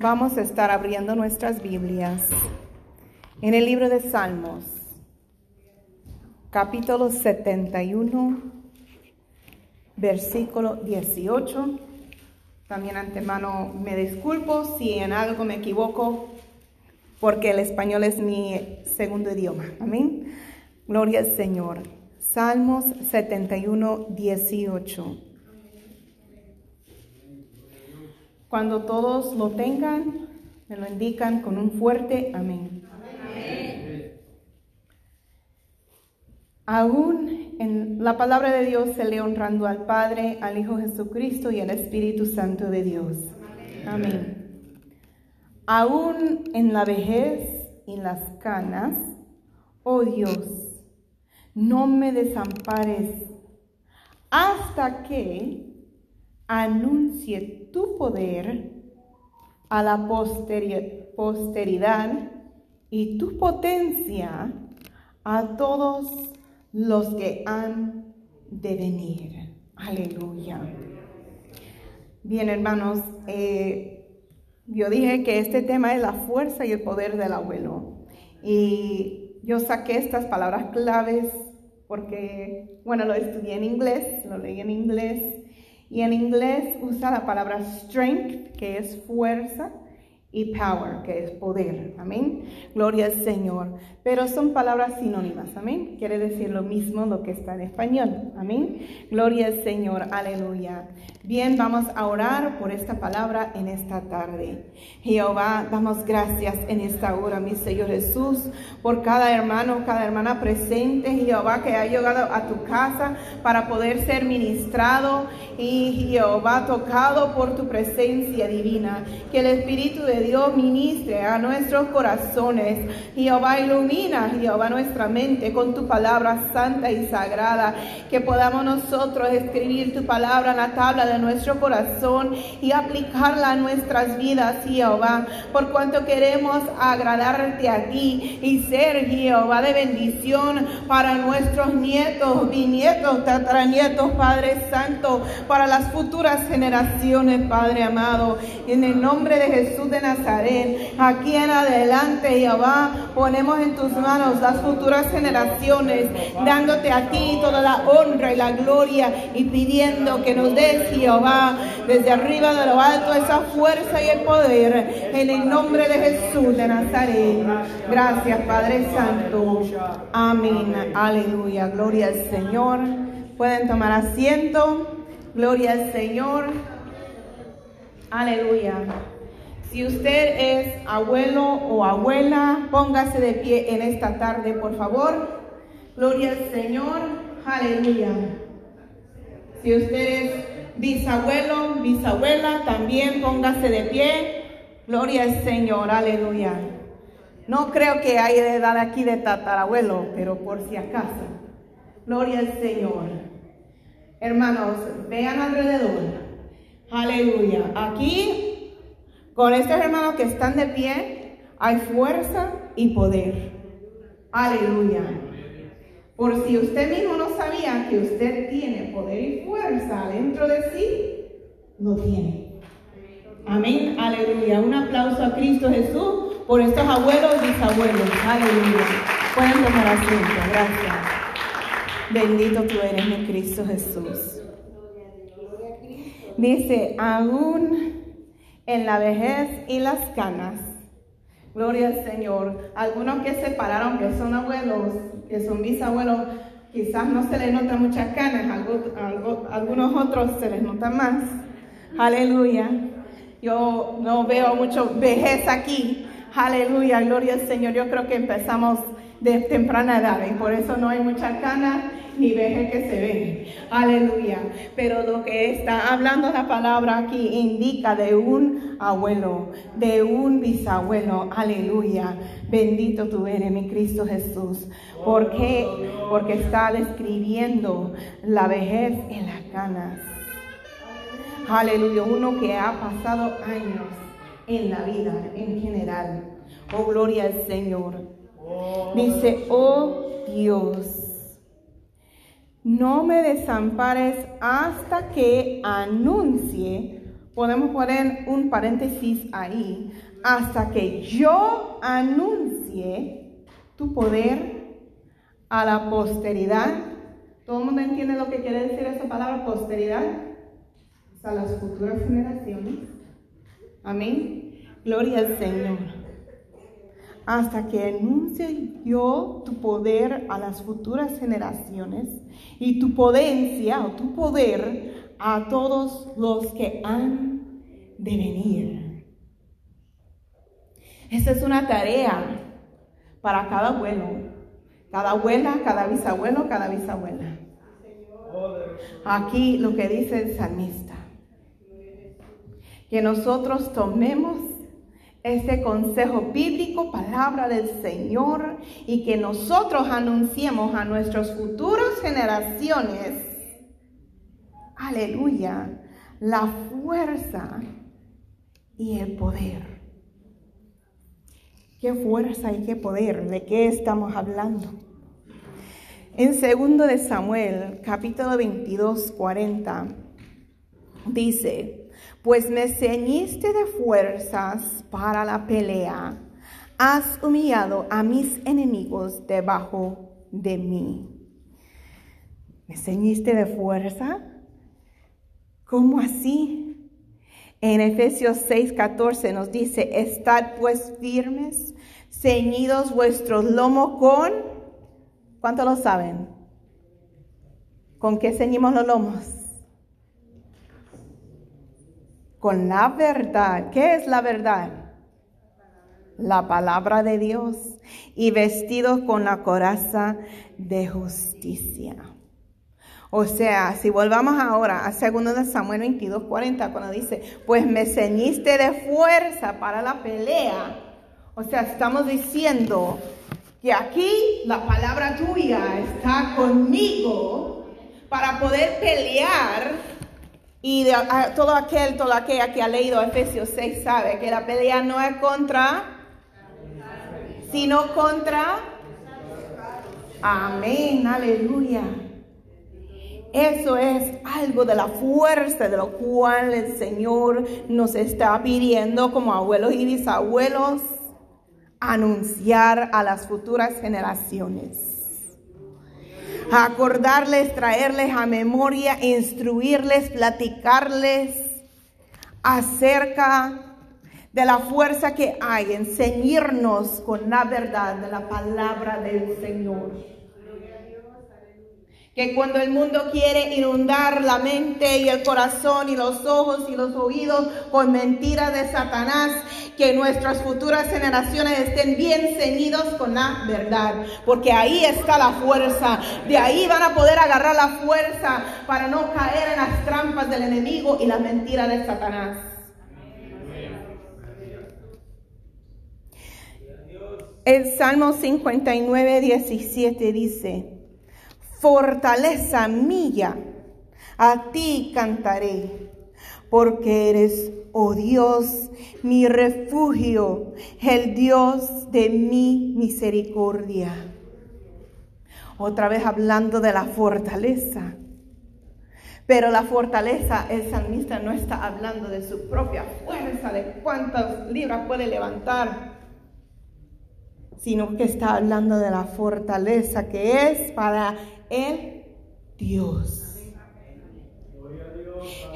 Vamos a estar abriendo nuestras Biblias en el libro de Salmos, capítulo 71, versículo 18. También antemano me disculpo si en algo me equivoco, porque el español es mi segundo idioma. Amén. Gloria al Señor. Salmos 71, 18. Cuando todos lo tengan, me lo indican con un fuerte amén. Aún en la palabra de Dios se le honrando al Padre, al Hijo Jesucristo y al Espíritu Santo de Dios. Amén. Aún en la vejez y las canas, oh Dios, no me desampares hasta que anuncie tu poder a la posteridad y tu potencia a todos los que han de venir. Aleluya. Bien, hermanos, eh, yo dije que este tema es la fuerza y el poder del abuelo. Y yo saqué estas palabras claves porque, bueno, lo estudié en inglés, lo leí en inglés y en inglés usa la palabra strength, que es fuerza, y power, que es poder. Amén. Gloria al Señor. Pero son palabras sinónimas. Amén. Quiere decir lo mismo lo que está en español. Amén. Gloria al Señor. Aleluya. Bien, vamos a orar por esta palabra en esta tarde. Jehová, damos gracias en esta hora, mi Señor Jesús, por cada hermano, cada hermana presente, Jehová, que ha llegado a tu casa para poder ser ministrado y Jehová tocado por tu presencia divina. Que el Espíritu de Dios ministre a nuestros corazones. Jehová ilumina, Jehová nuestra mente con tu palabra santa y sagrada. Que podamos nosotros escribir tu palabra en la tabla de nuestro corazón y aplicarla a nuestras vidas, Jehová. Por cuanto queremos agradarte a ti y ser, Jehová, de bendición para nuestros nietos, bisnietos, tataranietos, Padre Santo, para las futuras generaciones, Padre amado. En el nombre de Jesús de Nazaret. Aquí en adelante, Jehová, ponemos en tus manos las futuras generaciones, dándote a ti toda la honra y la gloria y pidiendo que nos des, Jehová, desde arriba de lo alto esa fuerza y el poder en el nombre de Jesús de Nazaret. Gracias, Padre Santo. Amén. Aleluya. Gloria al Señor. Pueden tomar asiento. Gloria al Señor. Aleluya. Si usted es abuelo o abuela, póngase de pie en esta tarde, por favor. Gloria al Señor. Aleluya. Si usted es bisabuelo, bisabuela, también póngase de pie. Gloria al Señor. Aleluya. No creo que haya de dar aquí de tatarabuelo, pero por si acaso. Gloria al Señor. Hermanos, vean alrededor. Aleluya. Aquí con estos hermanos que están de pie, hay fuerza y poder. Aleluya. Por si usted mismo no sabía que usted tiene poder y fuerza dentro de sí, lo tiene. Amén. Aleluya. Un aplauso a Cristo Jesús por estos abuelos y bisabuelos. Aleluya. Pueden tomar asiento. Gracias. Bendito tú eres, mi Cristo Jesús. Dice, aún en la vejez y las canas. Gloria al Señor. Algunos que se pararon, que son abuelos, que son bisabuelos, quizás no se les nota muchas canas, algunos otros se les nota más. Aleluya. Yo no veo mucho vejez aquí. Aleluya, gloria al Señor. Yo creo que empezamos de temprana edad y por eso no hay muchas canas ni veje que se ve. Aleluya. Pero lo que está hablando la palabra aquí indica de un abuelo, de un bisabuelo. Aleluya. Bendito tú eres, mi Cristo Jesús. ¿Por qué? Porque está describiendo la vejez en las canas. Aleluya. Uno que ha pasado años en la vida en general. Oh, gloria al Señor. Dice, oh Dios no me desampares hasta que anuncie podemos poner un paréntesis ahí, hasta que yo anuncie tu poder a la posteridad. ¿Todo el mundo entiende lo que quiere decir esa palabra posteridad? a las futuras generaciones. Amén. Gloria al Señor. Hasta que anuncie yo tu poder a las futuras generaciones y tu potencia o tu poder a todos los que han de venir. Esa es una tarea para cada abuelo, cada abuela, cada bisabuelo, cada bisabuela. Aquí lo que dice el salmista que nosotros tomemos este consejo bíblico, palabra del Señor, y que nosotros anunciemos a nuestras futuras generaciones, aleluya, la fuerza y el poder. ¿Qué fuerza y qué poder? ¿De qué estamos hablando? En segundo de Samuel, capítulo 22, 40, dice, pues me ceñiste de fuerzas para la pelea. Has humillado a mis enemigos debajo de mí. ¿Me ceñiste de fuerza? ¿Cómo así? En Efesios 6:14 nos dice, estad pues firmes, ceñidos vuestros lomos con, ¿cuánto lo saben? ¿Con qué ceñimos los lomos? Con la verdad. ¿Qué es la verdad? La palabra de Dios y vestidos con la coraza de justicia. O sea, si volvamos ahora a 2 Samuel 22, 40, cuando dice, pues me ceñiste de fuerza para la pelea. O sea, estamos diciendo que aquí la palabra tuya está conmigo para poder pelear y todo aquel, toda aquella que ha leído Efesios 6 sabe que la pelea no es contra, sino contra. Amén, aleluya. Eso es algo de la fuerza de lo cual el Señor nos está pidiendo como abuelos y bisabuelos anunciar a las futuras generaciones acordarles, traerles a memoria, instruirles, platicarles acerca de la fuerza que hay en ceñirnos con la verdad de la palabra del Señor que cuando el mundo quiere inundar la mente y el corazón y los ojos y los oídos con mentiras de Satanás, que nuestras futuras generaciones estén bien ceñidos con la verdad, porque ahí está la fuerza, de ahí van a poder agarrar la fuerza para no caer en las trampas del enemigo y la mentira de Satanás. El Salmo 59, 17 dice, fortaleza mía, a ti cantaré, porque eres, oh Dios, mi refugio, el Dios de mi misericordia. Otra vez hablando de la fortaleza. Pero la fortaleza, el salmista no está hablando de su propia fuerza, de cuántas libras puede levantar sino que está hablando de la fortaleza que es para el Dios.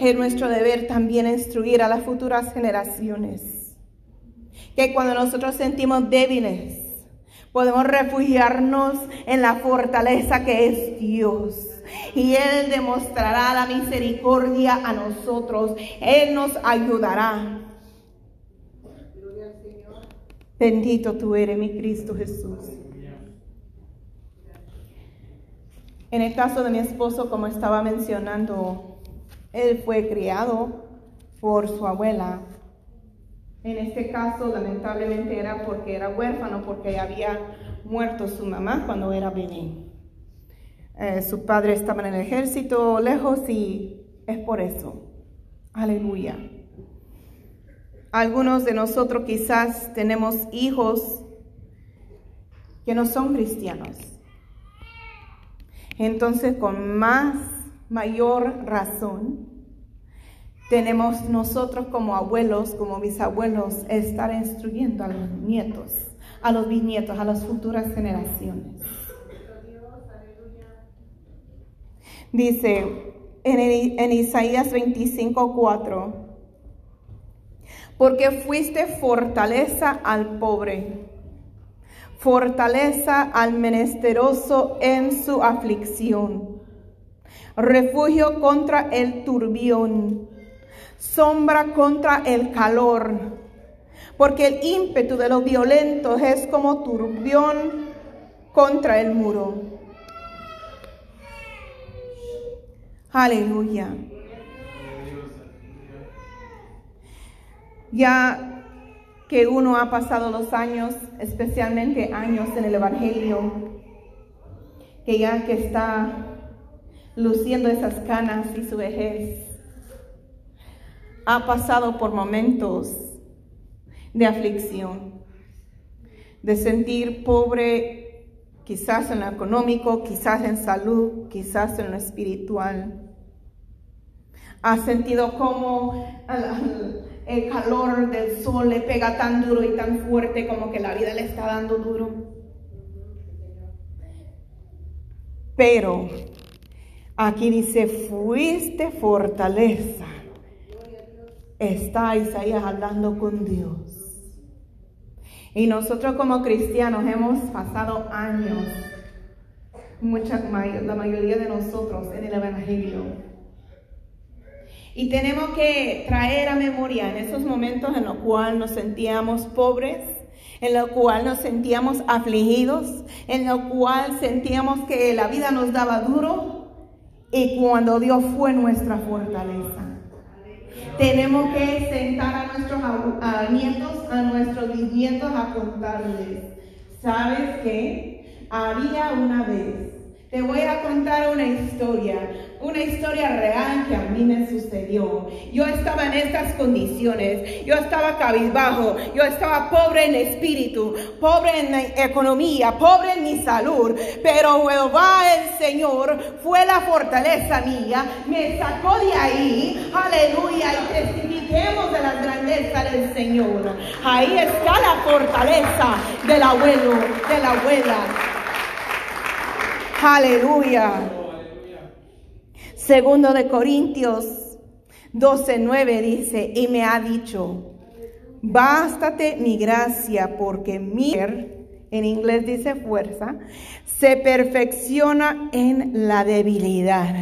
Es nuestro deber también instruir a las futuras generaciones que cuando nosotros sentimos débiles, podemos refugiarnos en la fortaleza que es Dios. Y Él demostrará la misericordia a nosotros. Él nos ayudará. Bendito tú eres, mi Cristo Jesús. En el caso de mi esposo, como estaba mencionando, él fue criado por su abuela. En este caso, lamentablemente, era porque era huérfano, porque había muerto su mamá cuando era bebé. Eh, su padre estaba en el ejército lejos y es por eso. Aleluya. Algunos de nosotros quizás tenemos hijos que no son cristianos. Entonces, con más mayor razón, tenemos nosotros como abuelos, como bisabuelos, estar instruyendo a los nietos, a los bisnietos, a las futuras generaciones. Dice en, en Isaías 25, 4, porque fuiste fortaleza al pobre, fortaleza al menesteroso en su aflicción, refugio contra el turbión sombra contra el calor, porque el ímpetu de los violentos es como turbión contra el muro. Aleluya. Ya que uno ha pasado los años, especialmente años en el Evangelio, que ya que está luciendo esas canas y su vejez, ha pasado por momentos de aflicción, de sentir pobre quizás en lo económico, quizás en salud, quizás en lo espiritual. Ha sentido como el calor del sol le pega tan duro y tan fuerte como que la vida le está dando duro. Pero aquí dice, fuiste fortaleza está Isaías hablando con Dios. Y nosotros como cristianos hemos pasado años, mucha, la mayoría de nosotros en el Evangelio. Y tenemos que traer a memoria en esos momentos en los cuales nos sentíamos pobres, en los cuales nos sentíamos afligidos, en los cuales sentíamos que la vida nos daba duro y cuando Dios fue nuestra fortaleza. Tenemos que sentar a nuestros nietos, a nuestros bisnietos a contarles. ¿Sabes qué? Había una vez. Te voy a contar una historia una historia real que a mí me sucedió. Yo estaba en estas condiciones, yo estaba cabizbajo, yo estaba pobre en espíritu, pobre en economía, pobre en mi salud, pero Jehová el Señor fue la fortaleza mía, me sacó de ahí, aleluya, y testifiquemos de la grandeza del Señor. Ahí está la fortaleza del abuelo, de la abuela. Aleluya. Segundo de Corintios 12:9 dice, y me ha dicho, bástate mi gracia porque mi, en inglés dice fuerza, se perfecciona en la debilidad.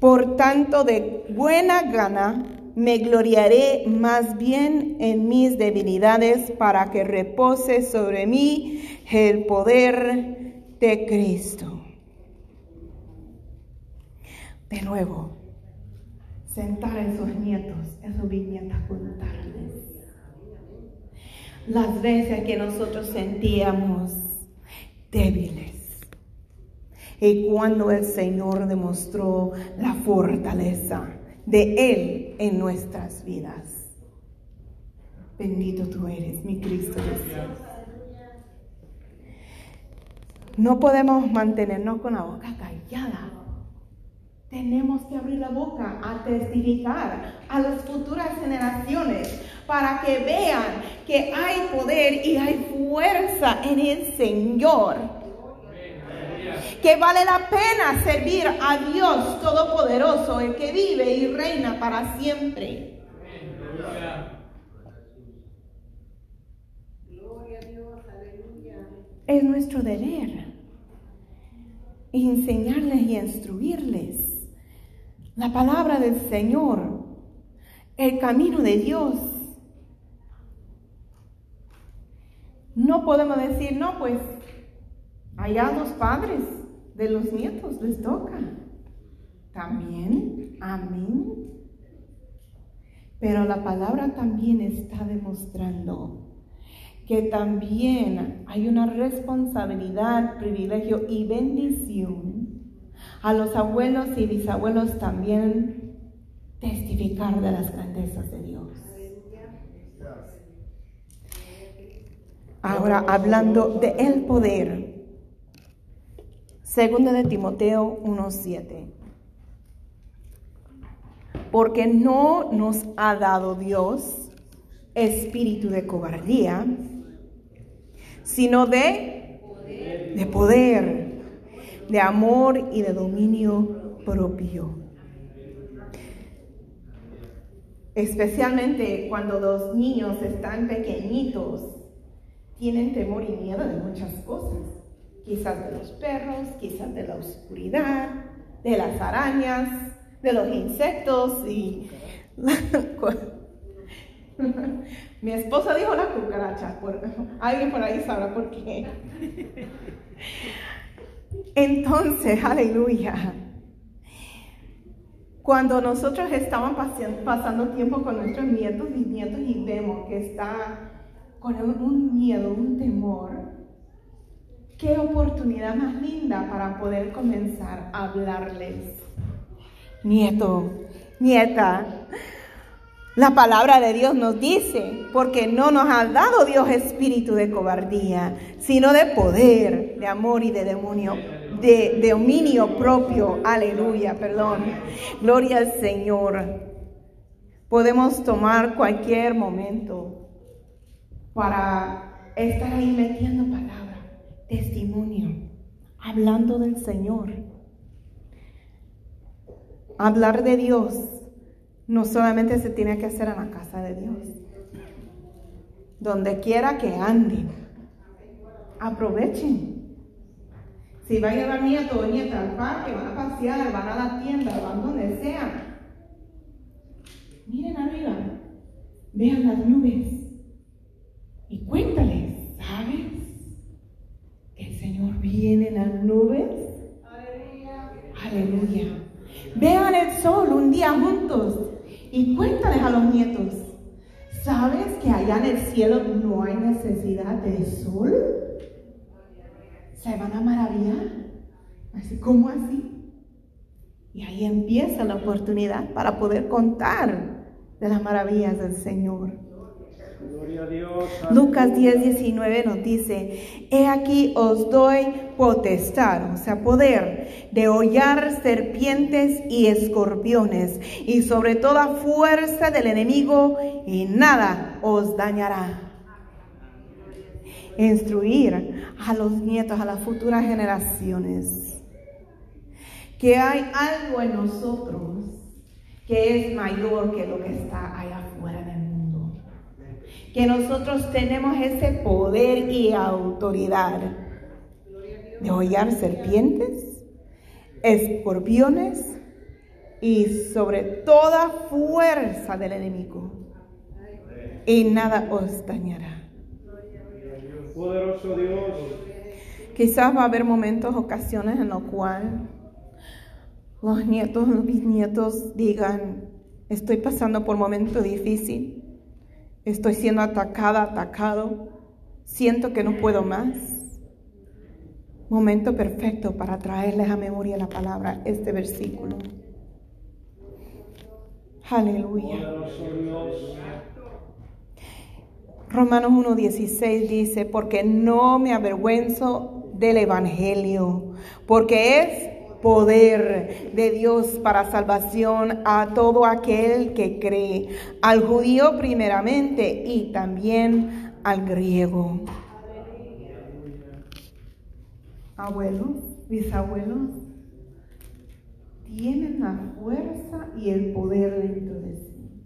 Por tanto, de buena gana me gloriaré más bien en mis debilidades para que repose sobre mí el poder de Cristo de nuevo, sentar a esos nietos, esos bisnietos, contarles las veces que nosotros sentíamos débiles. Y cuando el Señor demostró la fortaleza de Él en nuestras vidas. Bendito tú eres, mi Cristo Jesús. No podemos mantenernos con la boca callada tenemos que abrir la boca a testificar a las futuras generaciones para que vean que hay poder y hay fuerza en el Señor. Que vale la pena servir a Dios Todopoderoso, el que vive y reina para siempre. Es nuestro deber enseñarles y instruirles la palabra del Señor, el camino de Dios. No podemos decir, no, pues allá los padres de los nietos les toca. También, amén. Pero la palabra también está demostrando que también hay una responsabilidad, privilegio y bendición a los abuelos y bisabuelos también testificar de las grandezas de Dios. Ahora hablando de el poder. Segundo de Timoteo 1:7. porque no nos ha dado Dios espíritu de cobardía, sino de, de poder, de amor y de dominio propio. Especialmente cuando los niños están pequeñitos, tienen temor y miedo de muchas cosas. Quizás de los perros, quizás de la oscuridad, de las arañas, de los insectos y... Mi esposa dijo la cucaracha, alguien por ahí sabrá por qué. Entonces, aleluya. Cuando nosotros estamos pasando tiempo con nuestros nietos y nietos y vemos que está con un miedo, un temor, qué oportunidad más linda para poder comenzar a hablarles. Nieto, nieta, la palabra de Dios nos dice, porque no nos ha dado Dios espíritu de cobardía, sino de poder, de amor y de demonio, de, dominio propio. Aleluya, perdón. Gloria al Señor. Podemos tomar cualquier momento para estar ahí metiendo palabra, testimonio, hablando del Señor. Hablar de Dios no solamente se tiene que hacer en la casa de Dios. Donde quiera que anden, aprovechen. Si va a llevar nieto o nieta al parque, van a pasear, van a la tienda, van donde sea. Miren arriba, vean las nubes y cuéntales, ¿sabes? Que el Señor viene en las nubes. Aleluya. Aleluya. Vean el sol un día juntos y cuéntales a los nietos. ¿Sabes que allá en el cielo no hay necesidad de sol? se van a maravillar. Así, ¿cómo así? Y ahí empieza la oportunidad para poder contar de las maravillas del Señor. Lucas 10, 19 nos dice, he aquí os doy potestad, o sea, poder de hollar serpientes y escorpiones y sobre toda fuerza del enemigo y nada os dañará instruir a los nietos, a las futuras generaciones, que hay algo en nosotros que es mayor que lo que está allá afuera en el mundo. Que nosotros tenemos ese poder y autoridad de hollar serpientes, escorpiones y sobre toda fuerza del enemigo. Y nada os dañará. Poderoso Dios. Quizás va a haber momentos, ocasiones en los cuales los nietos, los bisnietos digan, estoy pasando por un momento difícil, estoy siendo atacada, atacado, siento que no puedo más. Momento perfecto para traerles a memoria la palabra, este versículo. Aleluya. Romanos 1.16 dice, porque no me avergüenzo del Evangelio, porque es poder de Dios para salvación a todo aquel que cree, al judío primeramente y también al griego. Abuelos, bisabuelos, tienen la fuerza y el poder dentro de sí.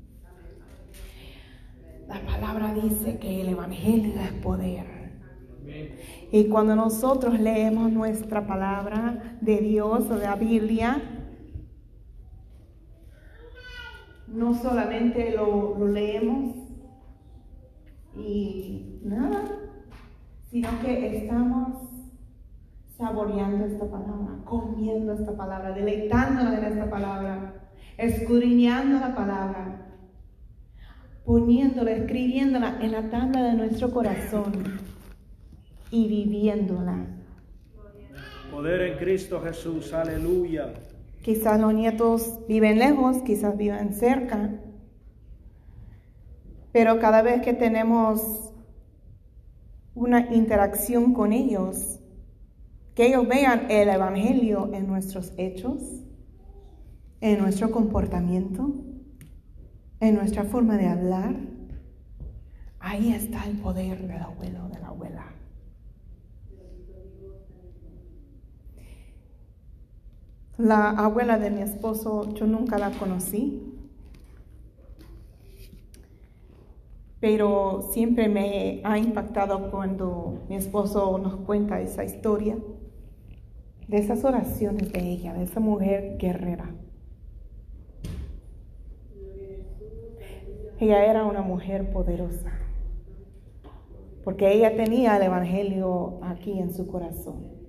La palabra dice que el Evangelio es poder. Y cuando nosotros leemos nuestra palabra de Dios o de la Biblia, no solamente lo, leemos y nada, sino que estamos saboreando esta palabra, comiendo esta palabra, deleitándonos en esta palabra, escudriñando la palabra poniéndola, escribiéndola en la tabla de nuestro corazón y viviéndola. Poder en Cristo Jesús, aleluya. Quizás los nietos viven lejos, quizás viven cerca, pero cada vez que tenemos una interacción con ellos, que ellos vean el Evangelio en nuestros hechos, en nuestro comportamiento, en nuestra forma de hablar, ahí está el poder del abuelo, de la abuela. La abuela de mi esposo, yo nunca la conocí, pero siempre me ha impactado cuando mi esposo nos cuenta esa historia, de esas oraciones de ella, de esa mujer guerrera. Ella era una mujer poderosa, porque ella tenía el Evangelio aquí en su corazón.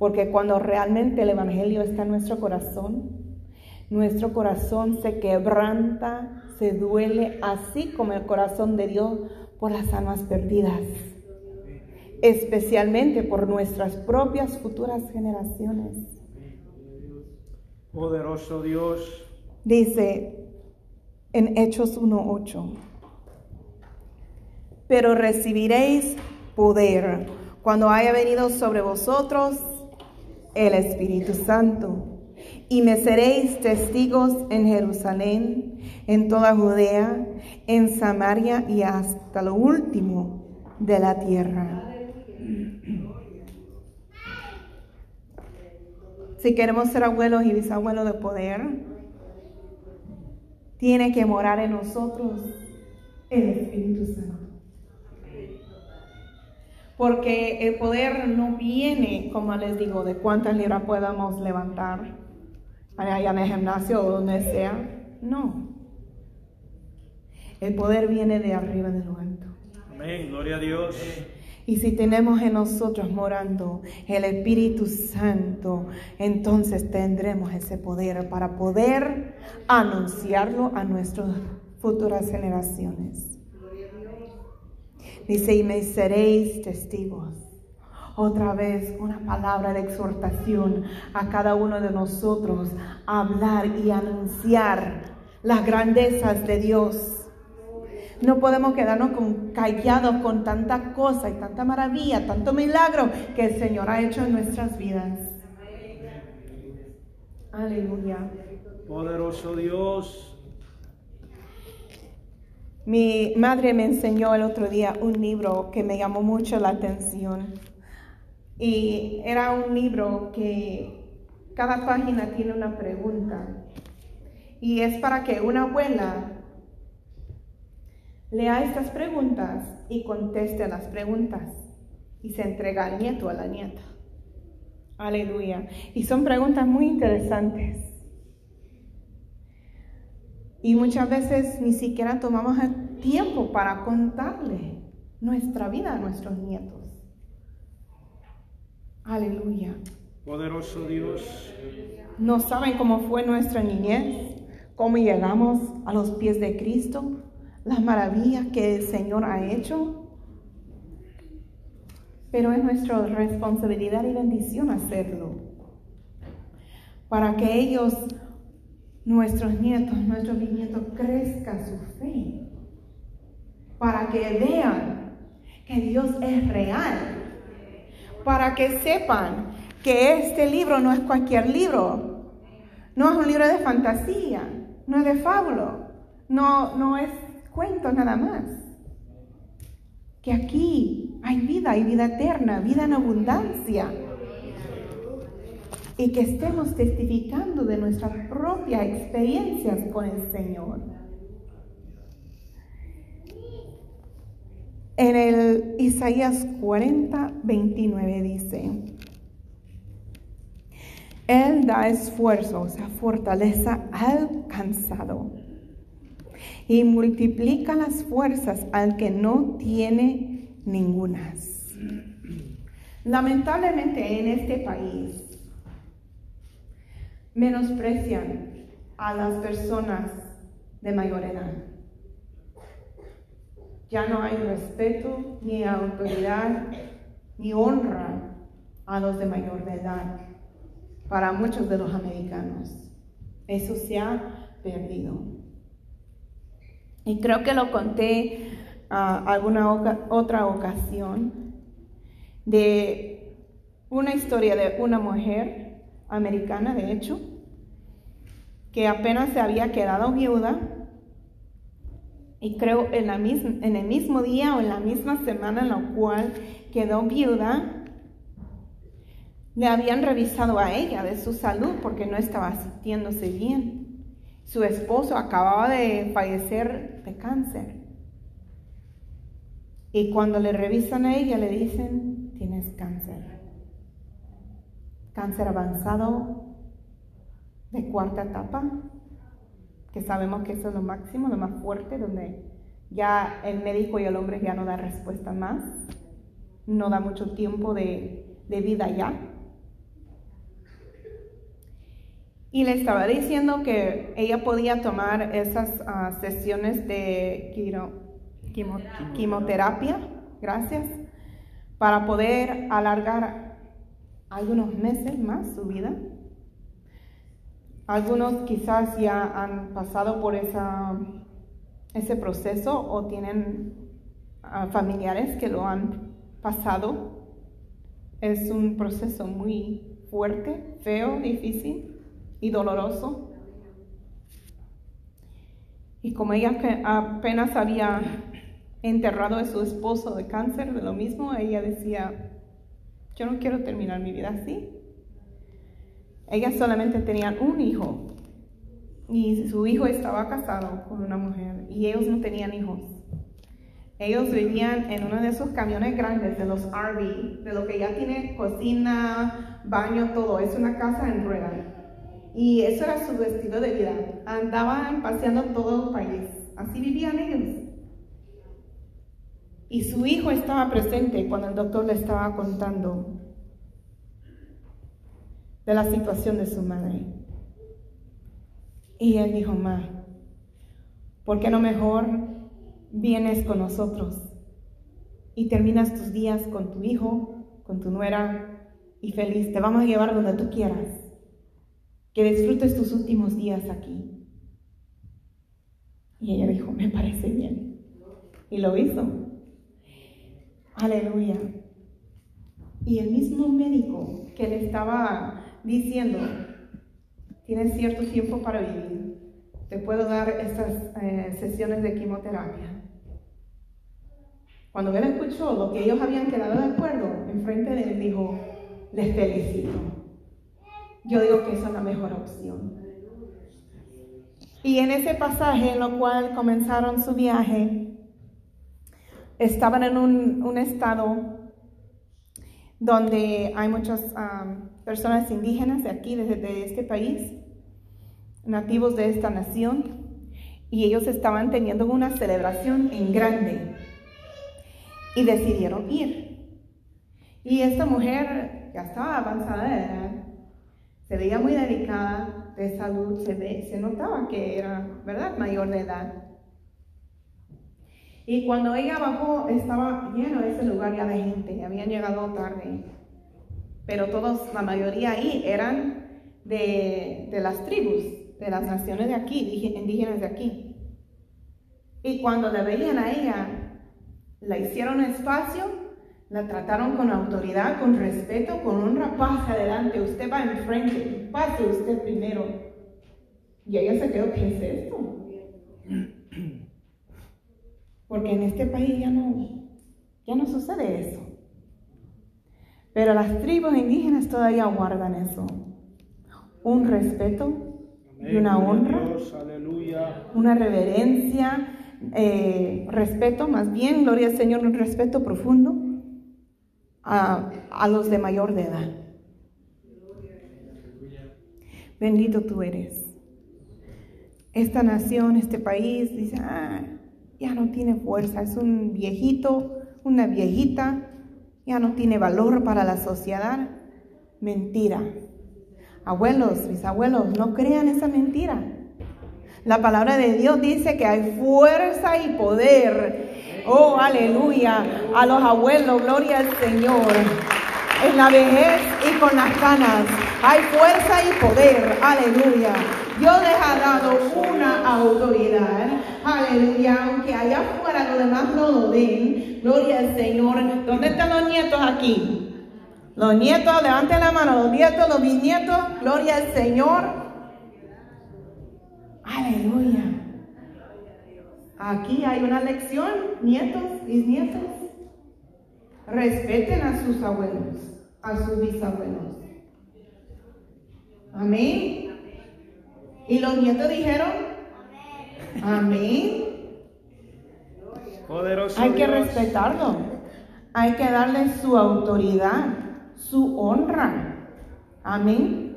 Porque cuando realmente el Evangelio está en nuestro corazón, nuestro corazón se quebranta, se duele, así como el corazón de Dios por las almas perdidas, especialmente por nuestras propias futuras generaciones. Poderoso Dios. Dice en Hechos 1.8, pero recibiréis poder cuando haya venido sobre vosotros el Espíritu Santo. Y me seréis testigos en Jerusalén, en toda Judea, en Samaria y hasta lo último de la tierra. Si queremos ser abuelos y bisabuelos de poder, tiene que morar en nosotros el Espíritu Santo. Porque el poder no viene, como les digo, de cuántas libras podamos levantar allá en el gimnasio o donde sea. No. El poder viene de arriba de lo alto. Amén, gloria a Dios. Y si tenemos en nosotros morando el Espíritu Santo, entonces tendremos ese poder para poder anunciarlo a nuestras futuras generaciones. Dice, y me seréis testigos. Otra vez una palabra de exhortación a cada uno de nosotros a hablar y anunciar las grandezas de Dios. No podemos quedarnos con, callados con tanta cosa y tanta maravilla, tanto milagro que el Señor ha hecho en nuestras vidas. Aleluya. Poderoso Dios. Mi madre me enseñó el otro día un libro que me llamó mucho la atención. Y era un libro que cada página tiene una pregunta. Y es para que una abuela lea estas preguntas y conteste las preguntas. Y se entrega al nieto, a la nieta. Aleluya. Y son preguntas muy interesantes. Y muchas veces ni siquiera tomamos el tiempo para contarle nuestra vida a nuestros nietos. Aleluya. Poderoso Dios. No saben cómo fue nuestra niñez, cómo llegamos a los pies de Cristo, las maravillas que el Señor ha hecho. Pero es nuestra responsabilidad y bendición hacerlo. Para que ellos nuestros nietos, nuestros bisnietos crezca su fe, para que vean que Dios es real, para que sepan que este libro no es cualquier libro, no es un libro de fantasía, no es de fábula, no, no es cuento nada más. Que aquí hay vida, hay vida eterna, vida en abundancia y que estemos testificando de nuestras propias experiencias con el Señor. En el Isaías 40, 29 dice, Él da esfuerzo, o sea, fortaleza al cansado y multiplica las fuerzas al que no tiene ningunas. Lamentablemente en este país menosprecian a las personas de mayor edad. Ya no hay respeto, ni autoridad, ni honra a los de mayor edad para muchos de los americanos. Eso se ha perdido. Y creo que lo conté a alguna otra ocasión de una historia de una mujer americana, de hecho, que apenas se había quedado viuda y creo en, la en el mismo día o en la misma semana en la cual quedó viuda, le habían revisado a ella de su salud porque no estaba sintiéndose bien. Su esposo acababa de fallecer de cáncer. Y cuando le revisan a ella le dicen, tienes cáncer. Cáncer avanzado de cuarta etapa, que sabemos que eso es lo máximo, lo más fuerte, donde ya el médico y el hombre ya no da respuesta más, no da mucho tiempo de, vida ya. Y le estaba diciendo que ella podía tomar esas ah, sesiones de quimioterapia, gracias, para poder alargar algunos meses más su vida. Algunos quizás ya han pasado por esa, ese proceso o tienen ah, familiares que lo han pasado. Es un proceso muy fuerte, feo, difícil y doloroso. Y como ella apenas había enterrado a su esposo de cáncer, de lo mismo, ella decía, yo no quiero terminar mi vida así. Ellas solamente tenían un hijo y su hijo estaba casado con una mujer y ellos no tenían hijos. Ellos vivían en uno de esos camiones grandes, de los RV, de lo que ya tiene cocina, baño, todo. Es una casa en rueda. Y eso era su estilo de vida. Andaban paseando todo el país. Así vivían ellos. Y su hijo estaba presente cuando el doctor le estaba contando de la situación de su madre. Y él dijo, ma, ¿por qué no mejor vienes con nosotros y terminas tus días con tu hijo, con tu nuera y feliz? Te vamos a llevar donde tú quieras. Que disfrutes tus últimos días aquí. Y ella dijo, me parece bien. Y lo hizo. Aleluya. Y el mismo médico que le estaba diciendo, tienes cierto tiempo para vivir, te puedo dar estas eh, sesiones de quimioterapia. Cuando él escuchó lo que ellos habían quedado de acuerdo, enfrente de él dijo, les felicito. Yo digo que esa es la mejor opción. Y en ese pasaje en lo cual comenzaron su viaje, estaban en un, estado donde hay muchas personas indígenas de aquí, desde este país, nativos de esta nación, y ellos estaban teniendo una celebración en grande y decidieron ir. Y esta mujer ya estaba avanzada de edad, se veía muy delicada de salud, se, se notaba que era, ¿verdad?, mayor de edad. Y cuando ella bajó, estaba lleno ese lugar ya de gente, habían llegado tarde. Pero todos, la mayoría ahí eran de, de las tribus, de las naciones de aquí, indígenas de aquí. Y cuando la veían a ella, la hicieron espacio, la trataron con autoridad, con respeto, con honra. Pase adelante, usted va enfrente, pase usted primero. Y ella se quedó, ¿qué es esto? Porque en este país ya no, ya no sucede eso. Pero las tribus indígenas todavía guardan eso. Un respeto y una honra, una reverencia, eh, respeto, más bien, gloria al Señor, un respeto profundo a, a los de mayor de edad. Bendito tú eres. Esta nación, este país, dice, ah, ya no tiene fuerza, es un viejito, una viejita, ya no tiene valor para la sociedad. Mentira. Abuelos, mis abuelos, no crean esa mentira. La palabra de Dios dice que hay fuerza y poder. Oh, aleluya. A los abuelos, gloria al Señor. En la vejez y con las canas hay fuerza y poder. Aleluya. Dios les ha dado una autoridad. Aleluya. Aunque allá afuera los demás no lo den. Gloria al Señor. ¿Dónde están los nietos aquí? Los nietos, levanten la mano. Los nietos, los bisnietos. Gloria al Señor. Aleluya. Aquí hay una lección, nietos, bisnietos. Respeten a sus abuelos, a sus bisabuelos. Amén. Y los nietos dijeron, amén. Poderoso Hay que Dios. respetarlo. Hay que darle su autoridad, su honra. Amén.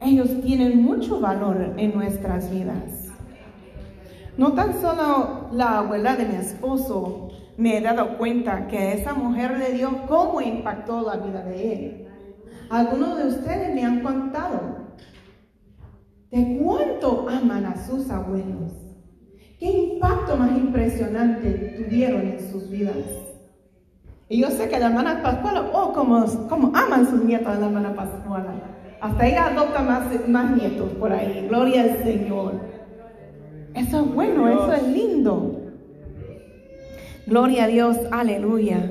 Ellos tienen mucho valor en nuestras vidas. No tan solo la abuela de mi esposo me he dado cuenta que esa mujer de Dios, cómo impactó la vida de él. Algunos de ustedes me han contado de cuánto aman a sus abuelos. ¿Qué impacto más impresionante tuvieron en sus vidas? Y yo sé que la hermana Pascuala, oh, como, como aman sus nietos a la hermana Pascuala. Hasta ella adopta más, más nietos por ahí. Gloria al Señor. Eso es bueno, eso es lindo. Gloria a Dios, aleluya.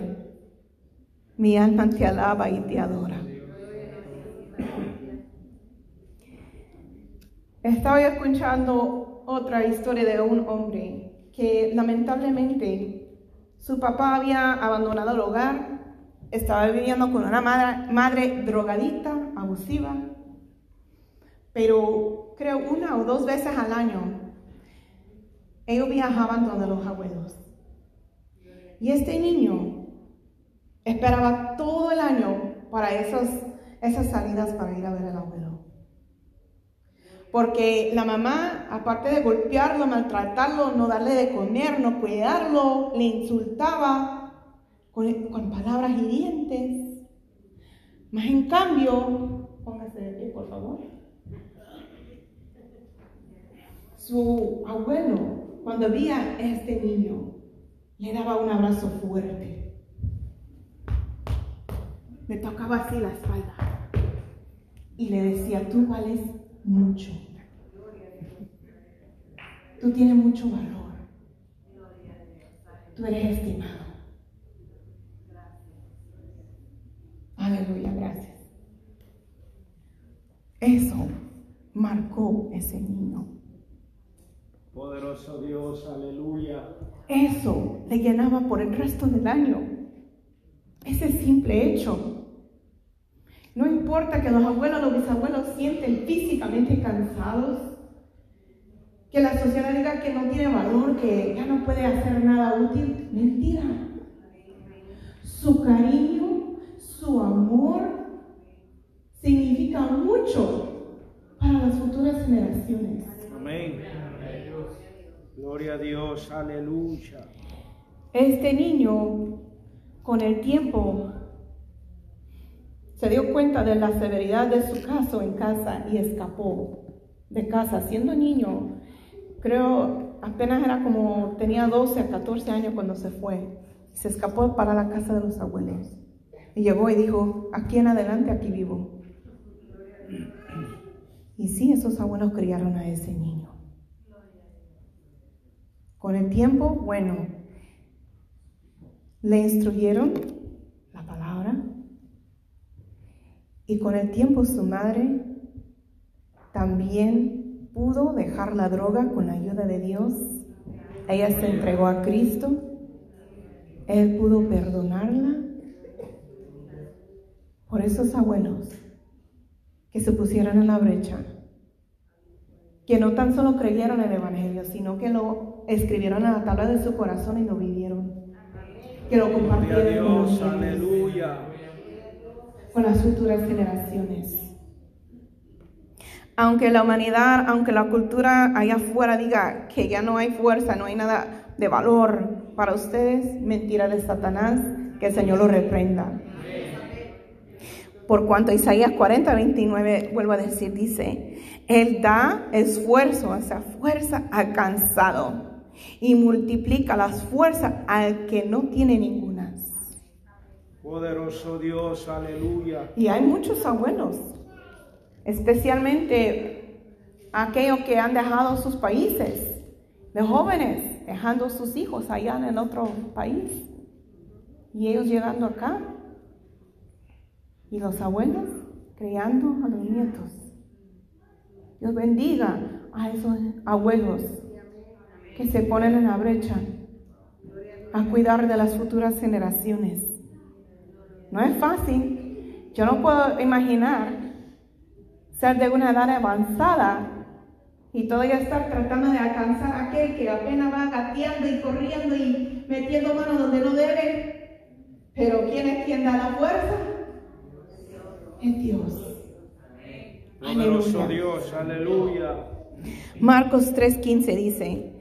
Mi alma te alaba y te adora. Estaba escuchando otra historia de un hombre que lamentablemente su papá había abandonado el hogar, estaba viviendo con una madre, madre drogadita, abusiva, pero creo una o dos veces al año ellos viajaban donde los abuelos. Y este niño esperaba todo el año para esos, esas salidas para ir a ver al abuelo. Porque la mamá, aparte de golpearlo, maltratarlo, no darle de comer, no cuidarlo, le insultaba con, con palabras hirientes. Más en cambio, póngase de pie, por favor. Su abuelo, cuando veía a este niño, le daba un abrazo fuerte. Le tocaba así la espalda y le decía, tú vales mucho. Tú tienes mucho valor. Tú eres estimado. Aleluya, gracias. Eso marcó ese niño. Poderoso Dios, aleluya. Eso le llenaba por el resto del año. Ese simple hecho. No importa que los abuelos o los bisabuelos sienten físicamente cansados, que la sociedad diga que no tiene valor, que ya no puede hacer nada útil. Mentira. Su cariño, su amor, significa mucho para las futuras generaciones. Amén. Gloria a Dios, aleluya. Este niño, con el tiempo, se dio cuenta de la severidad de su caso en casa y escapó de casa. Siendo niño, creo apenas era como, tenía 12 a 14 años cuando se fue. Se escapó para la casa de los abuelos. Y llegó y dijo, aquí en adelante, aquí vivo. Y sí, esos abuelos criaron a ese niño. Con el tiempo, bueno, le instruyeron la palabra y con el tiempo su madre también pudo dejar la droga con la ayuda de Dios. Ella se entregó a Cristo. Él pudo perdonarla por esos abuelos que se pusieron en la brecha, que no tan solo creyeron en el Evangelio, sino que lo escribieron en la tabla de su corazón y lo vivieron, que lo Gloria a compartieron con, los aleluya. Con las futuras generaciones. Aunque la humanidad, aunque la cultura allá afuera diga que ya no hay fuerza, no hay nada de valor para ustedes, mentira de Satanás, que el Señor lo reprenda. Por cuanto Isaías 40, 29, vuelvo a decir, dice, Él da esfuerzo, esa fuerza al cansado y multiplica las fuerzas al que no tiene ninguna. Poderoso Dios, aleluya. Y hay muchos abuelos, especialmente aquellos que han dejado sus países, de jóvenes, dejando sus hijos allá en el otro país y ellos llegando acá. Y los abuelos criando a los nietos. Dios bendiga a esos abuelos que se ponen en la brecha a cuidar de las futuras generaciones. No es fácil. Yo no puedo imaginar ser de una edad avanzada y todavía estar tratando de alcanzar a aquel que apenas va gateando y corriendo y metiendo manos donde no debe. Pero ¿quién es quien da la fuerza? Es Dios. Poderoso Dios, aleluya. Marcos 3:15 dice,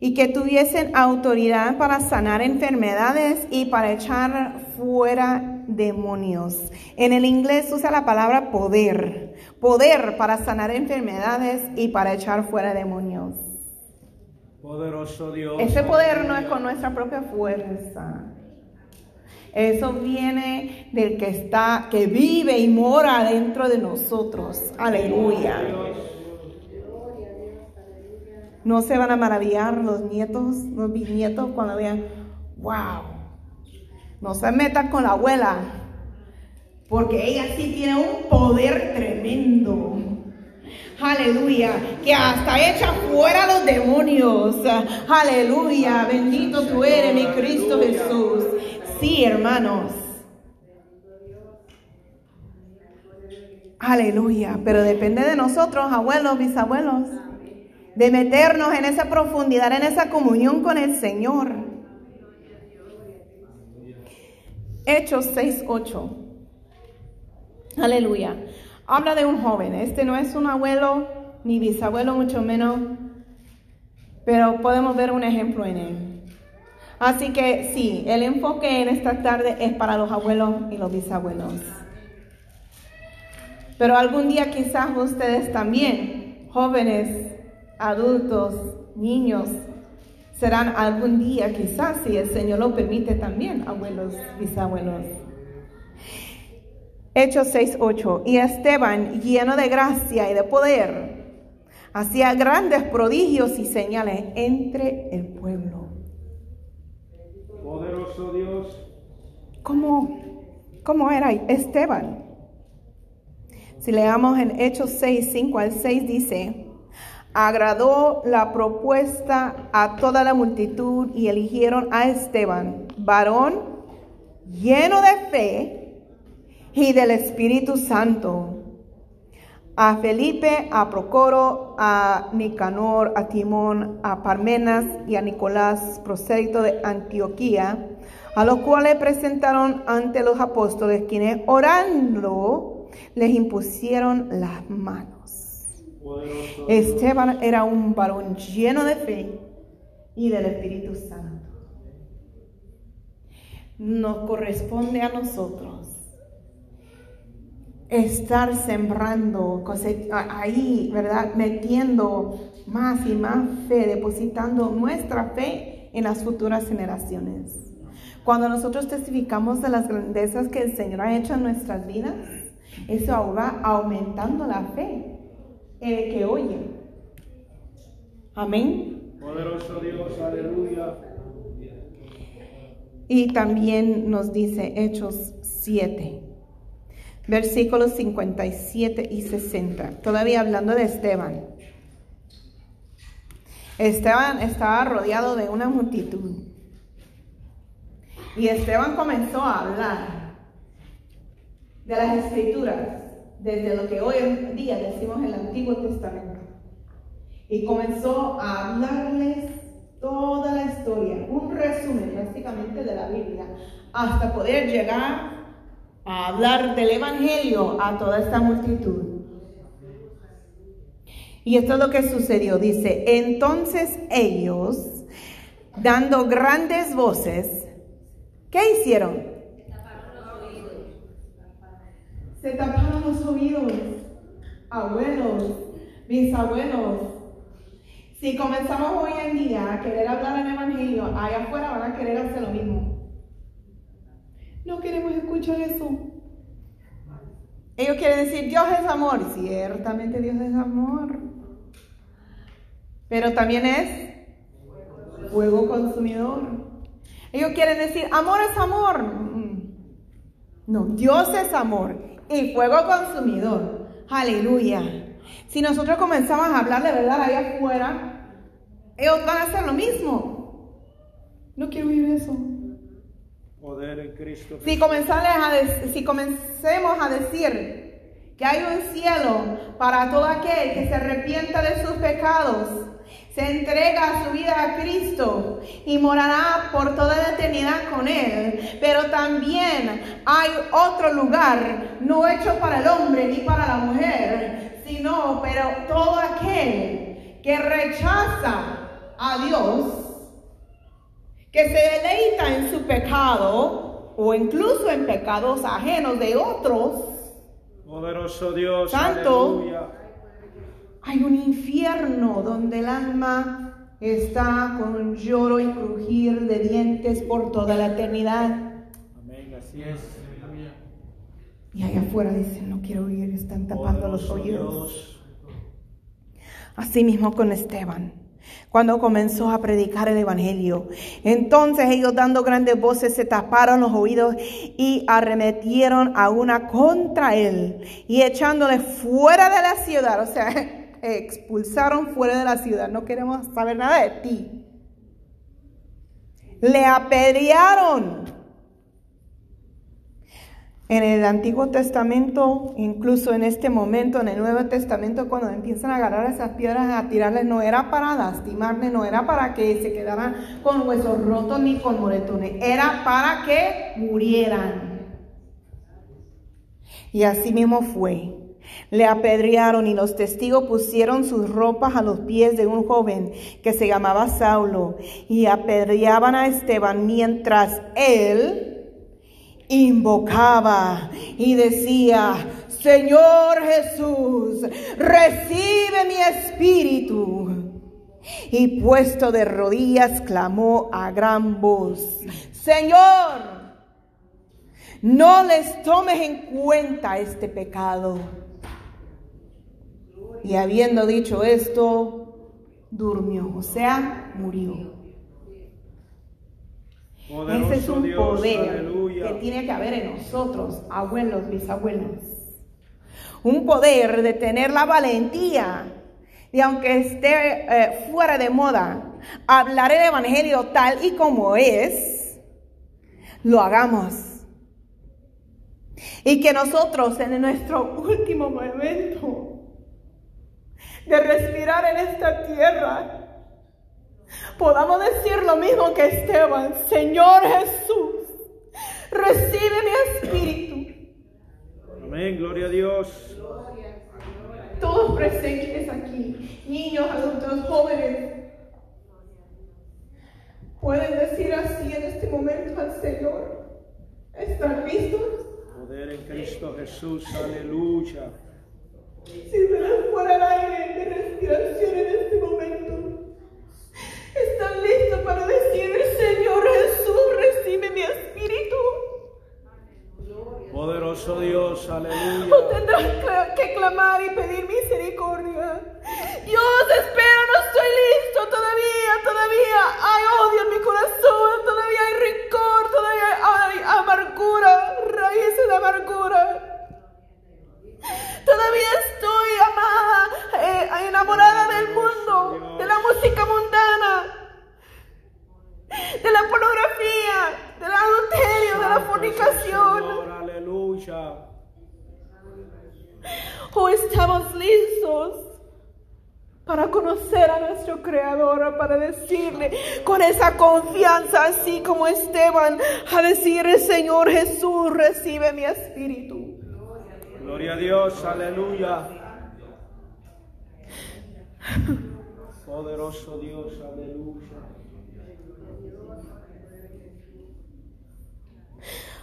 y que tuviesen autoridad para sanar enfermedades y para echar fuera demonios. En el inglés usa la palabra poder, poder para sanar enfermedades y para echar fuera demonios. Poderoso Dios. Ese poder no es con nuestra propia fuerza. Eso viene del que está, que vive y mora dentro de nosotros. Aleluya. No se van a maravillar los nietos, los bisnietos cuando vean, wow. No se metan con la abuela, porque ella sí tiene un poder tremendo. Aleluya, que hasta echa fuera los demonios. Aleluya, bendito tú eres, mi Cristo Jesús. Sí, hermanos. Aleluya, pero depende de nosotros, abuelos, bisabuelos, de meternos en esa profundidad, en esa comunión con el Señor. Hechos 6:8. Aleluya. Habla de un joven. Este no es un abuelo ni bisabuelo, mucho menos, pero podemos ver un ejemplo en él. Así que sí, el enfoque en esta tarde es para los abuelos y los bisabuelos. Pero algún día quizás ustedes también, jóvenes, adultos, niños, serán algún día quizás, si el Señor lo permite también, abuelos, bisabuelos. Hechos 6:8. Y Esteban, lleno de gracia y de poder, hacía grandes prodigios y señales entre el pueblo. Poderoso Dios. ¿Cómo, cómo era Esteban? Si leamos en Hechos 6, 5 al 6, dice, agradó la propuesta a toda la multitud y eligieron a Esteban, varón lleno de fe y del Espíritu Santo, a Felipe, a Procoro, a Nicanor, a Timón, a Parmenas y a Nicolás, prosélito de Antioquía, a los cuales presentaron ante los apóstoles, quienes orando les impusieron las manos. Esteban era un varón lleno de fe y del Espíritu Santo. Nos corresponde a nosotros estar sembrando, ahí, ¿verdad? Metiendo más y más fe, depositando nuestra fe en las futuras generaciones. Cuando nosotros testificamos de las grandezas que el Señor ha hecho en nuestras vidas, eso va aumentando la fe el que oye. Amén. Poderoso Dios, aleluya. Y también nos dice Hechos 7, versículos 57 y 60. Todavía hablando de Esteban. Esteban estaba rodeado de una multitud. Y Esteban comenzó a hablar de las escrituras, desde lo que hoy en día decimos el Antiguo Testamento. Y comenzó a hablarles toda la historia, un resumen prácticamente de la Biblia, hasta poder llegar a hablar del Evangelio a toda esta multitud. Y esto es lo que sucedió. Dice, entonces ellos, dando grandes voces, ¿qué hicieron? Se taparon los oídos, abuelos, bisabuelos. Si comenzamos hoy en día a querer hablar en evangelio, allá afuera van a querer hacer lo mismo. No queremos escuchar eso. Ellos quieren decir, Dios es amor. Ciertamente Dios es amor. Pero también es fuego consumidor. Ellos quieren decir, amor es amor. No, Dios es amor y fuego consumidor. Aleluya. Si nosotros comenzamos a hablar de verdad allá afuera, ellos van a hacer lo mismo. No quiero oír eso. Poder en Cristo. Si, a de- si comencemos a decir que hay un cielo para todo aquel que se arrepienta de sus pecados, se entrega su vida a Cristo y morará por toda la eternidad con Él. Pero también hay otro lugar, no hecho para el hombre ni para la mujer, sino, pero todo aquel que rechaza a Dios que se deleita en su pecado o incluso en pecados ajenos de otros, Poderoso Dios. Santo. Aleluya. Hay un infierno donde el alma está con un lloro y crujir de dientes por toda la eternidad. Amén. Así es. Y allá afuera dicen, no quiero oír, están tapando los oídos. Así mismo con Esteban, cuando comenzó a predicar el Evangelio. Entonces ellos dando grandes voces se taparon los oídos y arremetieron a una contra él y echándole fuera de la ciudad, o sea, expulsaron fuera de la ciudad, no queremos saber nada de ti. Le apedrearon. En el Antiguo Testamento, incluso en este momento, en el Nuevo Testamento, cuando empiezan a agarrar esas piedras a tirarles, no era para lastimarle, no era para que se quedaran con huesos rotos ni con moretones, era para que murieran. Y así mismo fue. Le apedrearon y los testigos pusieron sus ropas a los pies de un joven que se llamaba Saulo y apedreaban a Esteban mientras él invocaba y decía, Señor Jesús, recibe mi espíritu. Y puesto de rodillas clamó a gran voz, Señor, no les tomes en cuenta este pecado. Y habiendo dicho esto, durmió, o sea, murió. Poderoso Ese es un Dios. poder Aleluya. que tiene que haber en nosotros, abuelos, bisabuelos. Un poder de tener la valentía y aunque esté eh, fuera de moda, hablar el Evangelio tal y como es, lo hagamos. Y que nosotros en nuestro último momento de respirar en esta tierra, podamos decir lo mismo que Esteban, Señor Jesús, recibe mi espíritu. Amén. Gloria a Dios. Todos presentes aquí, niños, adultos, jóvenes, pueden decir así en este momento al Señor. ¿Están listos? Poder en Cristo Jesús. Aleluya. Si se les fuera el aire de respiración en este momento, ¿están listos para decir, Señor Jesús, recibe mi espíritu? Poderoso Dios. O Aleluya. tendrán cla- que clamar y pedir misericordia. Dios, espero, no estoy listo todavía, todavía hay odio en mi corazón, todavía hay rencor, todavía hay amargura, raíces de amargura. Todavía estoy amada, eh, enamorada del mundo, de la música mundana, de la pornografía, del adulterio, de la fornicación. Aleluya. ¿O estamos listos para conocer a nuestro Creador, para decirle con esa confianza, así como Esteban, a decirle, Señor Jesús, recibe mi espíritu? Gloria a Dios. Aleluya. Poderoso Dios. Aleluya.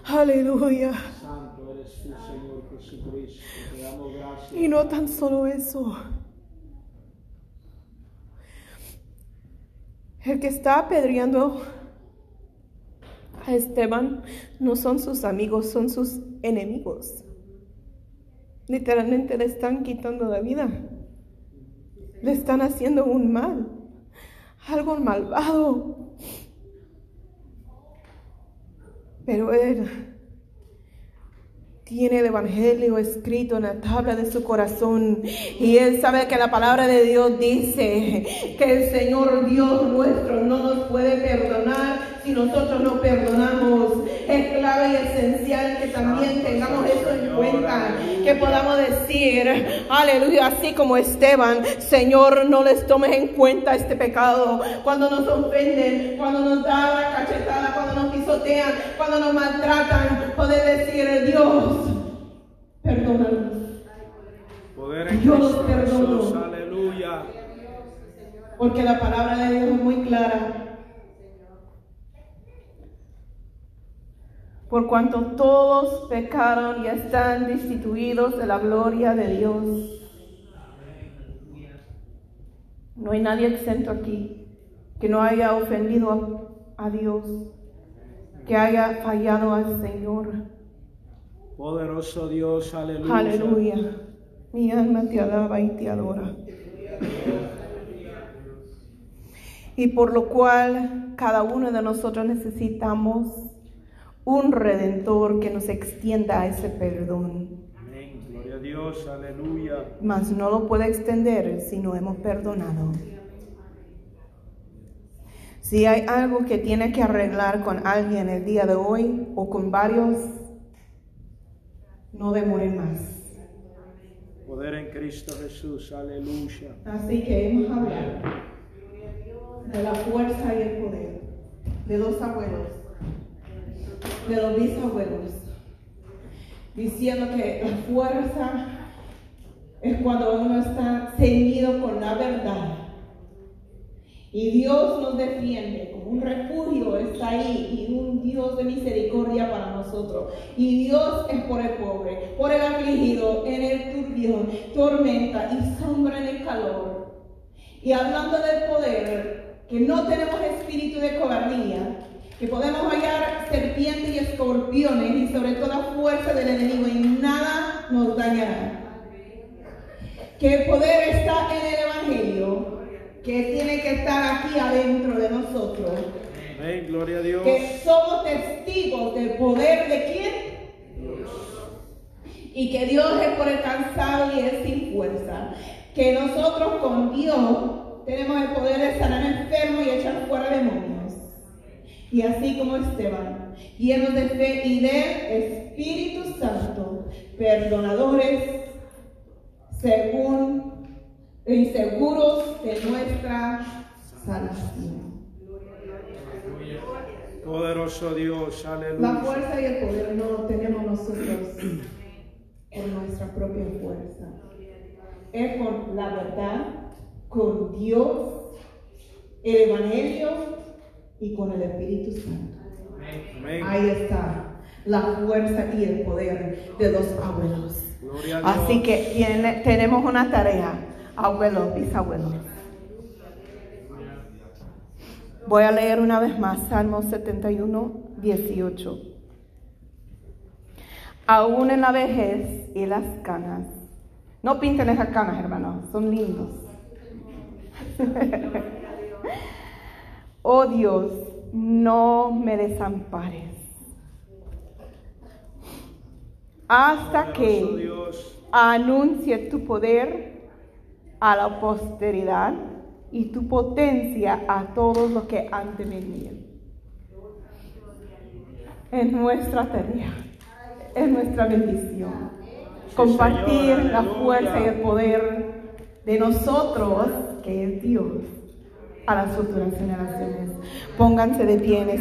Aleluya. Santo eres tú, Señor Jesucristo. Te damos gracias. Y no tan solo eso. El que está apedreando a Esteban no son sus amigos, son sus enemigos. Literalmente le están quitando la vida. Le están haciendo un mal, algo malvado. Pero él tiene el Evangelio escrito en la tabla de su corazón. Y él sabe que la palabra de Dios dice que el Señor Dios nuestro no nos puede perdonar si nosotros no perdonamos. Es clave y esencial que también tengamos eso en cuenta. Que podamos decir, aleluya, así como Esteban, Señor, no les tomes en cuenta este pecado. Cuando nos ofenden, cuando nos dan la cachetada, cuando nos pisotean, cuando nos maltratan, poder decir, Dios, perdónanos. Yo los perdono. Aleluya. Porque la palabra de Dios es muy clara. Por cuanto todos pecaron y están destituidos de la gloria de Dios. No hay nadie exento aquí que no haya ofendido a, a Dios, que haya fallado al Señor. Poderoso Dios, aleluya. Aleluya. Mi alma te alaba y te adora. Y por lo cual cada uno de nosotros necesitamos un redentor que nos extienda ese perdón. Amén. Gloria a Dios, aleluya. Mas no lo puede extender si no hemos perdonado. Si hay algo que tiene que arreglar con alguien el día de hoy o con varios, no demoren más. Poder en Cristo Jesús, aleluya. Así que hemos hablado de la fuerza y el poder de los abuelos, de los bisabuelos, diciendo que la fuerza es cuando uno está ceñido con la verdad. Y Dios nos defiende, como un refugio está ahí y un Dios de misericordia para nosotros. Y Dios es por el pobre, por el afligido, en el turbión, tormenta y sombra en el calor. Y hablando del poder, que no tenemos espíritu de cobardía, que podemos hallar serpientes y escorpiones y sobre todo la fuerza del enemigo y nada nos dañará. Que el poder está en el Evangelio, que tiene que estar aquí adentro de nosotros. Amén, gloria a Dios. Que somos testigos del poder de quién? Y que Dios es por el cansado y es sin fuerza. Que nosotros con Dios tenemos el poder de sanar enfermos y echar fuera demonios. Y así como Esteban, llenos de fe y de Espíritu Santo, perdonadores según y seguros de nuestra salvación. Poderoso Dios, La aleluya. fuerza y el poder no lo tenemos nosotros por nuestra propia fuerza. Es por la verdad, con Dios, el Evangelio y con el Espíritu Santo. Amén. Ahí está la fuerza y el poder de los abuelos. Así que tiene- tenemos una tarea, abuelos, bisabuelos. Voy a leer una vez más Salmo 71, 18. Aún en la vejez y las canas. No pinten esas canas, hermanos, son lindos. oh Dios, no me desampares. Hasta que anuncie tu poder a la posteridad y tu potencia a todos los que han de venir. Es nuestra tarea, es nuestra bendición. Compartir la fuerza y el poder de nosotros, que es Dios, a las futuras generaciones. Pónganse de pie